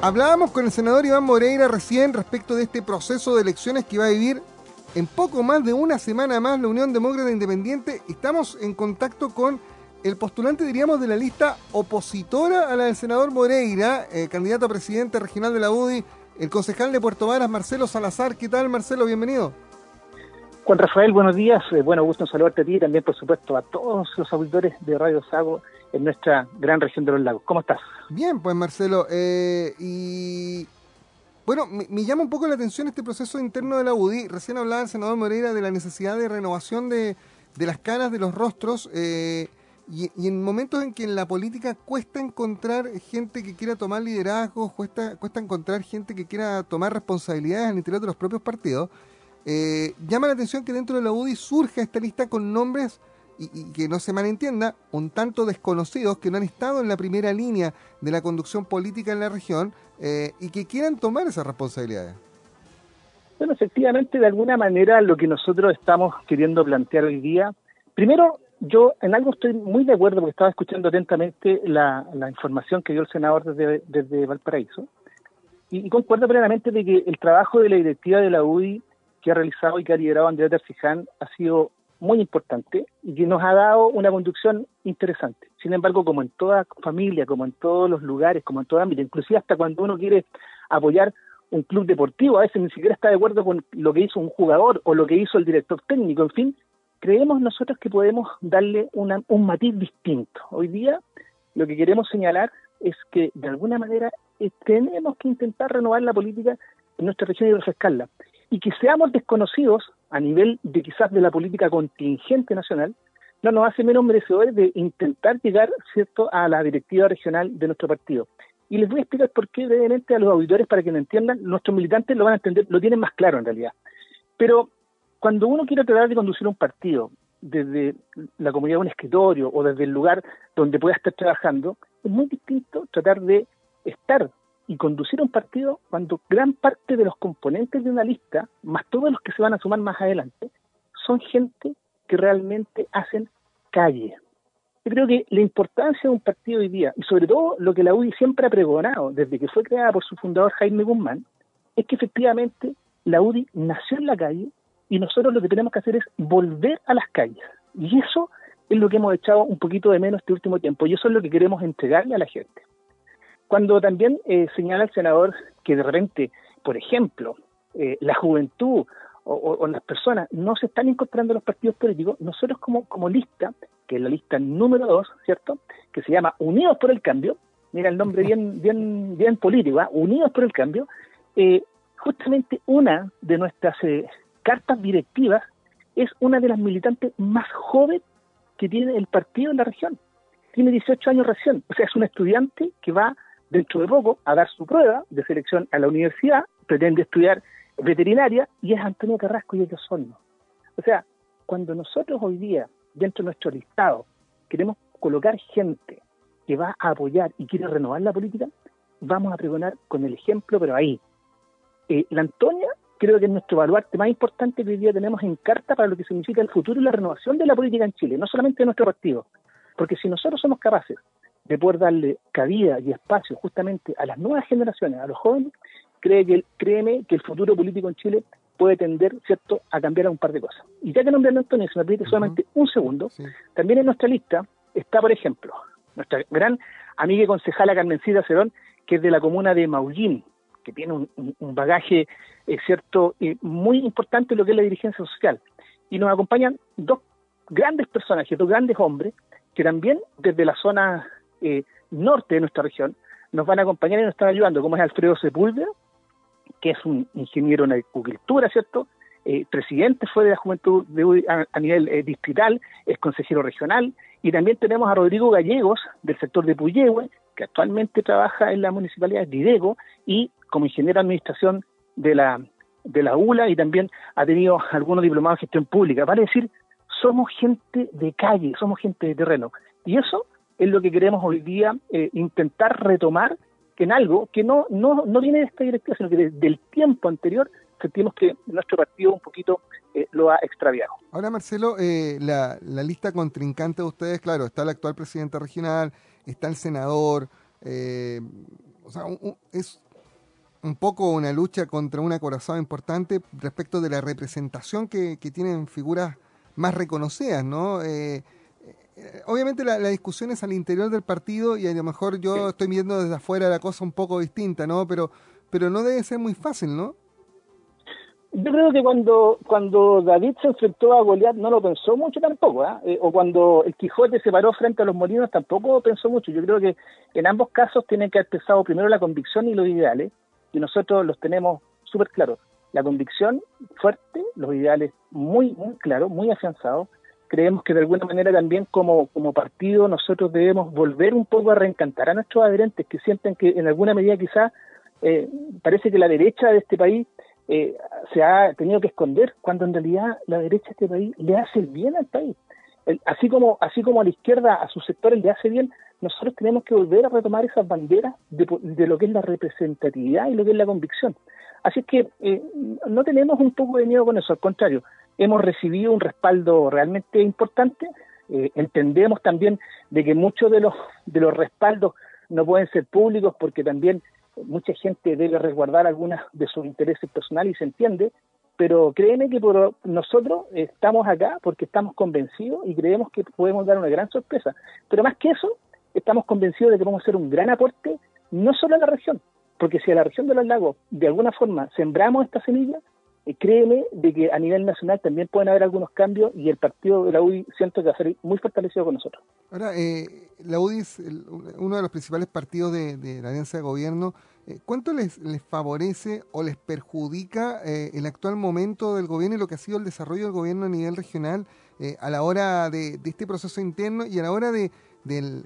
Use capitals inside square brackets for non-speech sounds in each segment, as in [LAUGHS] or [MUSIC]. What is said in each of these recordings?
Hablábamos con el senador Iván Moreira recién respecto de este proceso de elecciones que va a vivir en poco más de una semana más la Unión Demócrata Independiente. Estamos en contacto con el postulante, diríamos, de la lista opositora a la del senador Moreira, eh, candidato a presidente regional de la UDI, el concejal de Puerto Varas, Marcelo Salazar. ¿Qué tal, Marcelo? Bienvenido. Juan Rafael, buenos días. Eh, bueno, gusto en saludarte a ti y también, por supuesto, a todos los auditores de Radio Sago en nuestra gran región de los lagos. ¿Cómo estás? Bien, pues Marcelo. Eh, y bueno, me, llama un poco la atención este proceso interno de la UDI. Recién hablaba el senador Moreira de la necesidad de renovación de, las caras, de los rostros. Eh, y, en momentos en que en la política cuesta encontrar gente que quiera tomar liderazgo, cuesta, cuesta encontrar gente que quiera tomar responsabilidades al interior de los propios partidos, eh, llama la atención que dentro de la UDI surja esta lista con nombres y, que no se malentienda, un tanto desconocidos que no han estado en la primera línea de la conducción política en la región eh, y que quieran tomar esas responsabilidades. Bueno, efectivamente, de alguna manera lo que nosotros estamos queriendo plantear hoy día, primero, yo en algo estoy muy de acuerdo porque estaba escuchando atentamente la, información que dio el senador desde, desde Valparaíso y, concuerdo plenamente de que el trabajo de la directiva de la UDI que ha realizado y que ha liderado Andrea Terciján ha sido muy importante y que nos ha dado una conducción interesante. Sin embargo, como en toda familia, como en todos los lugares, como en todo ámbito, inclusive hasta cuando uno quiere apoyar un club deportivo, a veces ni siquiera está de acuerdo con lo que hizo un jugador o lo que hizo el director técnico, en fin, creemos nosotros que podemos darle un matiz distinto. Hoy día lo que queremos señalar es que de alguna manera eh, tenemos que intentar renovar la política en nuestra región y refrescarla. Y que seamos desconocidos a nivel de quizás de la política contingente nacional, no nos hace menos merecedores de intentar llegar cierto a la directiva regional de nuestro partido. Y les voy a explicar por qué brevemente a los auditores para que lo entiendan. Nuestros militantes lo van a entender, lo tienen más claro en realidad. Pero cuando uno quiere tratar de conducir un partido desde la comunidad de un escritorio o desde el lugar donde pueda estar trabajando, es muy distinto tratar de estar y conducir un partido cuando gran parte de los componentes de una lista, más todos los que se van a sumar más adelante, son gente que realmente hacen calle. Yo creo que la importancia de un partido hoy día, y sobre todo lo que la UDI siempre ha pregonado desde que fue creada por su fundador Jaime Guzmán, es que efectivamente la UDI nació en la calle y nosotros lo que tenemos que hacer es volver a las calles. Y eso es lo que hemos echado un poquito de menos este último tiempo y eso es lo que queremos entregarle a la gente. Cuando también eh, señala el senador que de repente, por ejemplo, eh, la juventud o, las personas no se están incorporando a los partidos políticos, nosotros como, como lista, que es la lista número dos, ¿cierto? Que se llama Unidos por el Cambio, mira el nombre bien, bien, bien político, ¿ah? Unidos por el Cambio, eh, justamente una de nuestras cartas directivas es una de las militantes más jóvenes que tiene el partido en la región. Tiene 18 años recién, o sea, es un estudiante que va dentro de poco a dar su prueba de selección a la universidad, pretende estudiar veterinaria y es Antonio Carrasco y ellos son. O sea, cuando nosotros hoy día, dentro de nuestro listado, queremos colocar gente que va a apoyar y quiere renovar la política, vamos a pregonar con el ejemplo, pero ahí. Eh, la Antonia creo que es nuestro baluarte más importante que hoy día tenemos en carta para lo que significa el futuro y la renovación de la política en Chile, no solamente de nuestro partido. Porque si nosotros somos capaces de poder darle cabida y espacio justamente a las nuevas generaciones, a los jóvenes, cree que, créeme que el futuro político en Chile puede tender, ¿cierto?, a cambiar a un par de cosas. Y ya que nombré a Antonio, si me permite solamente un segundo, también en nuestra lista está, por ejemplo, nuestra gran amiga y concejala Carmencita Cerón, que es de la comuna de Maullín, que tiene un, bagaje, eh, ¿cierto?, eh, muy importante en lo que es la dirigencia social. Y nos acompañan dos grandes personajes, dos grandes hombres, que también desde la zona eh, norte de nuestra región, nos van a acompañar y nos están ayudando, como es Alfredo Sepúlveda, que es un ingeniero en agricultura, ¿cierto? Eh, presidente fue de la Juventud de, a, nivel eh, distrital, es consejero regional, y también tenemos a Rodrigo Gallegos, del sector de Puyehue, que actualmente trabaja en la municipalidad de Idego y como ingeniero de administración de la, de la ULA y también ha tenido algunos diplomados de gestión pública. Vale decir, somos gente de calle, somos gente de terreno. Y eso es lo que queremos hoy día eh, intentar retomar que en algo que no, no, no viene de esta directiva, sino que desde el tiempo anterior sentimos que nuestro partido un poquito eh, lo ha extraviado. Ahora, Marcelo, eh, la, la, lista contrincante de ustedes, claro, está el actual presidente regional, está el senador, o sea, es un poco una lucha contra una corazón importante respecto de la representación que, tienen figuras más reconocidas, ¿no? Eh, obviamente la, discusión es al interior del partido y a lo mejor yo estoy viendo desde afuera la cosa un poco distinta, ¿no? Pero, pero no debe ser muy fácil, ¿no? Yo creo que cuando, cuando David se enfrentó a Goliat no lo pensó mucho tampoco, ¿ah? ¿eh? o cuando el Quijote se paró frente a los molinos tampoco pensó mucho. Yo creo que en ambos casos tienen que haber pensado primero la convicción y los ideales, y nosotros los tenemos súper claros. La convicción fuerte, los ideales muy, muy claros, muy afianzados. Creemos que de alguna manera también como, como partido nosotros debemos volver un poco a reencantar a nuestros adherentes que sienten que en alguna medida quizás eh, parece que la derecha de este país eh, se ha tenido que esconder cuando en realidad la derecha de este país le hace el bien al país. así como así como a la izquierda a sus sectores le hace bien, nosotros tenemos que volver a retomar esas banderas de, lo que es la representatividad y lo que es la convicción. Así que eh, no tenemos un poco de miedo con eso, al contrario, hemos recibido un respaldo realmente importante. Eh, entendemos también de que muchos de los de los respaldos no pueden ser públicos porque también mucha gente debe resguardar algunas de sus intereses personales y se entiende, pero créeme que por nosotros estamos acá porque estamos convencidos y creemos que podemos dar una gran sorpresa. Pero más que eso, estamos convencidos de que vamos a hacer un gran aporte no solo a la región, porque si a la región de los lagos de alguna forma sembramos esta semilla, eh, créeme de que a nivel nacional también pueden haber algunos cambios y el partido de la UDI siento que va a ser muy fortalecido con nosotros. Ahora, eh, la UDI es uno de los principales partidos de, la alianza de gobierno. Eh, ¿Cuánto les, les favorece o les perjudica el actual momento del gobierno y lo que ha sido el desarrollo del gobierno a nivel regional a la hora de, este proceso interno y a la hora de, del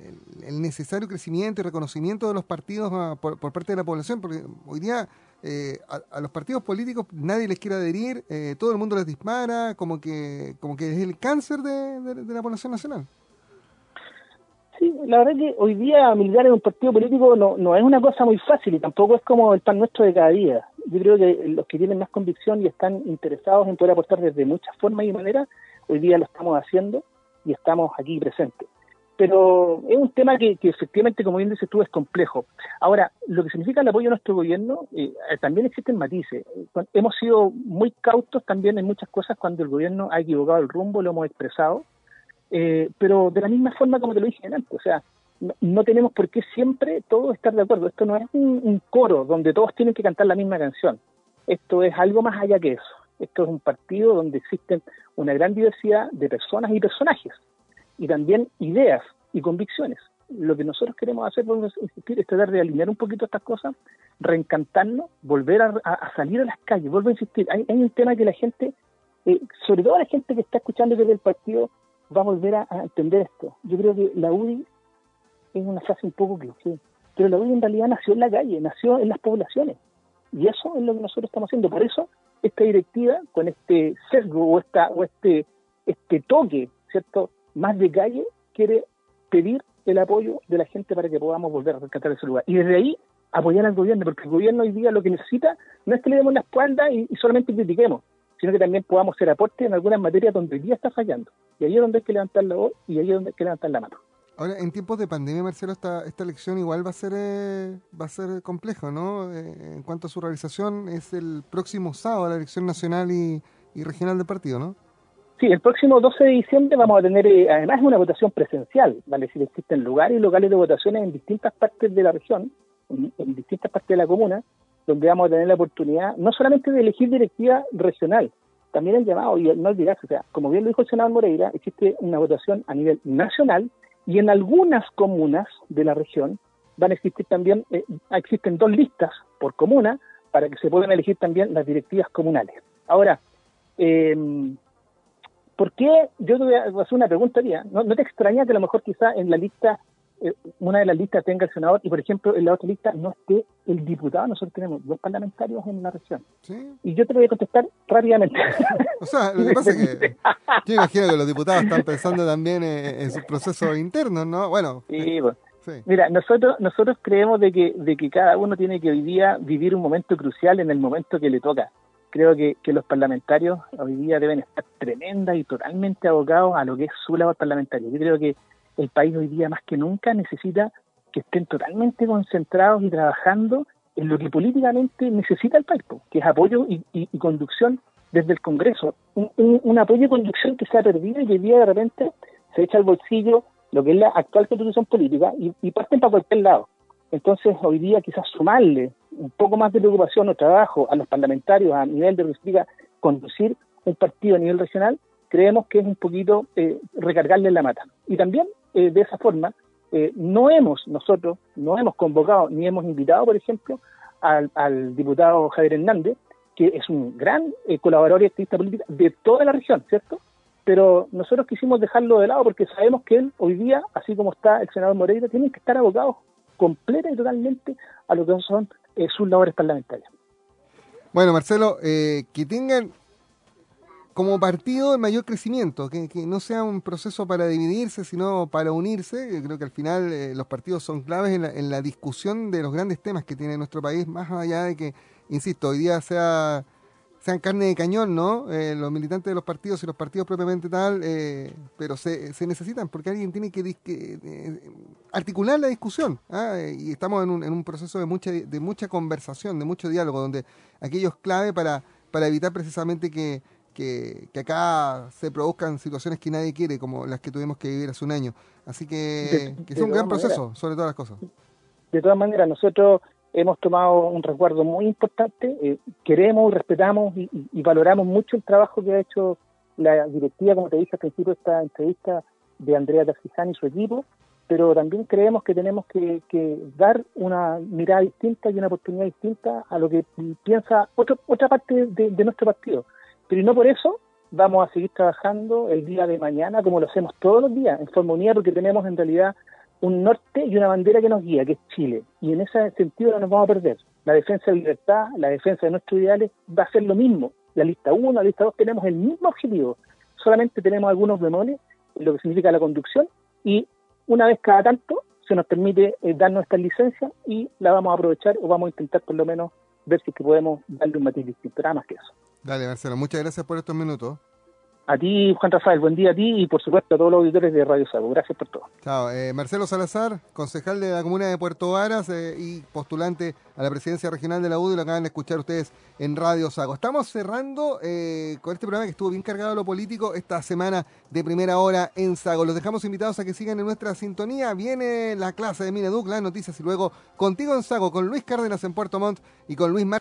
necesario crecimiento y reconocimiento de los partidos ah, por, parte de la población? Porque hoy día eh, a, los partidos políticos nadie les quiere adherir, eh, todo el mundo les dispara, como que, como que es el cáncer de, la población nacional. Sí, la verdad es que hoy día militar en un partido político no, no es una cosa muy fácil y tampoco es como el pan nuestro de cada día. Yo creo que los que tienen más convicción y están interesados en poder aportar desde muchas formas y maneras, hoy día lo estamos haciendo y estamos aquí presentes pero es un tema que, efectivamente, como bien dices tú, es complejo. Ahora, lo que significa el apoyo a nuestro gobierno, eh, también existen matices. Hemos sido muy cautos también en muchas cosas cuando el gobierno ha equivocado el rumbo, lo hemos expresado, eh, pero de la misma forma como te lo dije antes, o sea, no, tenemos por qué siempre todos estar de acuerdo. Esto no es un coro donde todos tienen que cantar la misma canción. Esto es algo más allá que eso. Esto es un partido donde existen una gran diversidad de personas y personajes y también ideas y convicciones. Lo que nosotros queremos hacer, volvemos insistir, es tratar de alinear un poquito estas cosas, reencantarnos, volver a, salir a las calles, vuelvo a insistir. Hay, un tema que la gente, eh, sobre todo la gente que está escuchando desde el partido, va a volver a, entender esto. Yo creo que la UDI es una frase un poco cliché, pero la UDI en realidad nació en la calle, nació en las poblaciones. Y eso es lo que nosotros estamos haciendo. Por eso, esta directiva, con este sesgo o, esta, o este, este toque, ¿cierto? Más de calle quiere pedir el apoyo de la gente para que podamos volver a rescatar ese lugar. Y desde ahí apoyar al gobierno, porque el gobierno hoy día lo que necesita no es que le demos la espalda y, solamente critiquemos, sino que también podamos hacer aporte en algunas materias donde hoy día está fallando. Y ahí es donde hay que levantar la voz y ahí es donde hay que levantar la mano. Ahora, en tiempos de pandemia, Marcelo, esta, esta elección igual va a ser eh, va a ser complejo, ¿no? Eh, en cuanto a su realización, es el próximo sábado la elección nacional y regional del partido, ¿no? Sí, el próximo 12 de diciembre vamos a tener eh, además una votación presencial, ¿vale? Si existen lugares y locales de votaciones en distintas partes de la región, en, distintas partes de la comuna, donde vamos a tener la oportunidad no solamente de elegir directiva regional, también el llamado, y no olvidarse, o sea, como bien lo dijo el senador Moreira, existe una votación a nivel nacional y en algunas comunas de la región van a existir también, eh, existen dos listas por comuna para que se puedan elegir también las directivas comunales. Ahora, eh, ¿Por qué? Yo te voy a hacer una pregunta, ¿No, ¿No te extraña que a lo mejor quizá en la lista, eh, una de las listas tenga el senador y, por ejemplo, en la otra lista no esté el diputado? Nosotros tenemos dos parlamentarios en la región. Y yo te voy a contestar rápidamente. [LAUGHS] O sea, lo que pasa es que [LAUGHS] yo imagino que los diputados están pensando también en, sus procesos internos, ¿no? Bueno. Sí, pues. Mira, nosotros nosotros creemos de que de que cada uno tiene que hoy día vivir un momento crucial en el momento que le toca creo que, los parlamentarios hoy día deben estar tremenda y totalmente abocados a lo que es su labor parlamentaria. Yo creo que el país hoy día más que nunca necesita que estén totalmente concentrados y trabajando en lo que políticamente necesita el país, que es apoyo y, conducción desde el Congreso. Un, apoyo y conducción que se ha perdido y que hoy día de repente se echa al bolsillo lo que es la actual constitución política y, y parten para cualquier lado. Entonces, hoy día quizás sumarle un poco más de preocupación o trabajo a los parlamentarios a nivel de que conducir un partido a nivel regional, creemos que es un poquito eh, recargarle la mata. Y también, eh, de esa forma, eh, no hemos, nosotros, no hemos convocado ni hemos invitado, por ejemplo, al, diputado Javier Hernández, que es un gran colaborador y activista político de toda la región, ¿cierto? Pero nosotros quisimos dejarlo de lado porque sabemos que él hoy día, así como está el senador Moreira, tiene que estar abocado completa y totalmente a lo que son sus labores parlamentarias. Bueno, Marcelo, que tengan como partido de mayor crecimiento, que, no sea un proceso para dividirse, sino para unirse. creo que al final eh, los partidos son claves en la, discusión de los grandes temas que tiene nuestro país, más allá de que, insisto, hoy día sea sean carne de cañón, ¿no? Eh, los militantes de los partidos y los partidos propiamente tal, eh, pero se, se, necesitan porque alguien tiene que, articular la discusión. ¿ah? Y estamos en un, en un proceso de mucha, de mucha conversación, de mucho diálogo, donde aquello es clave para, para evitar precisamente que que, acá se produzcan situaciones que nadie quiere, como las que tuvimos que vivir hace un año. Así que, es un gran proceso, sobre todas las cosas. De todas maneras, nosotros hemos tomado un recuerdo muy importante, eh, queremos, respetamos y, valoramos mucho el trabajo que ha hecho la directiva, como te dije al principio de esta entrevista, de Andrea Tarciján y su equipo, pero también creemos que tenemos que, dar una mirada distinta y una oportunidad distinta a lo que piensa otra parte de nuestro partido. Pero no por eso vamos a seguir trabajando el día de mañana como lo hacemos todos los días, en forma unida, porque tenemos en realidad un norte y una bandera que nos guía, que es Chile. Y en ese sentido no nos vamos a perder. La defensa de libertad, la defensa de nuestros ideales va a ser lo mismo. La lista 1, la lista 2 tenemos el mismo objetivo. Solamente tenemos algunos bemoles lo que significa la conducción y una vez cada tanto se nos permite eh, dar nuestra licencia y la vamos a aprovechar o vamos a intentar por lo menos ver si podemos darle un matiz distinto, nada más que eso. Dale, Marcelo, muchas gracias por estos minutos. A ti, Juan Rafael, buen día a ti y por supuesto a todos los auditores de Radio Sago. Gracias por todo. Chao. Eh, Marcelo Salazar, concejal de la comuna de Puerto Varas eh, y postulante a la presidencia regional de la UDI, lo acaban de escuchar ustedes en Radio Sago. Estamos cerrando eh, con este programa que estuvo bien cargado de lo político esta semana de primera hora en Sago. Los dejamos invitados a que sigan en nuestra sintonía. Viene la clase de Mineduc, las noticias y luego contigo en Sago con Luis Cárdenas en Puerto Montt y con Luis Mar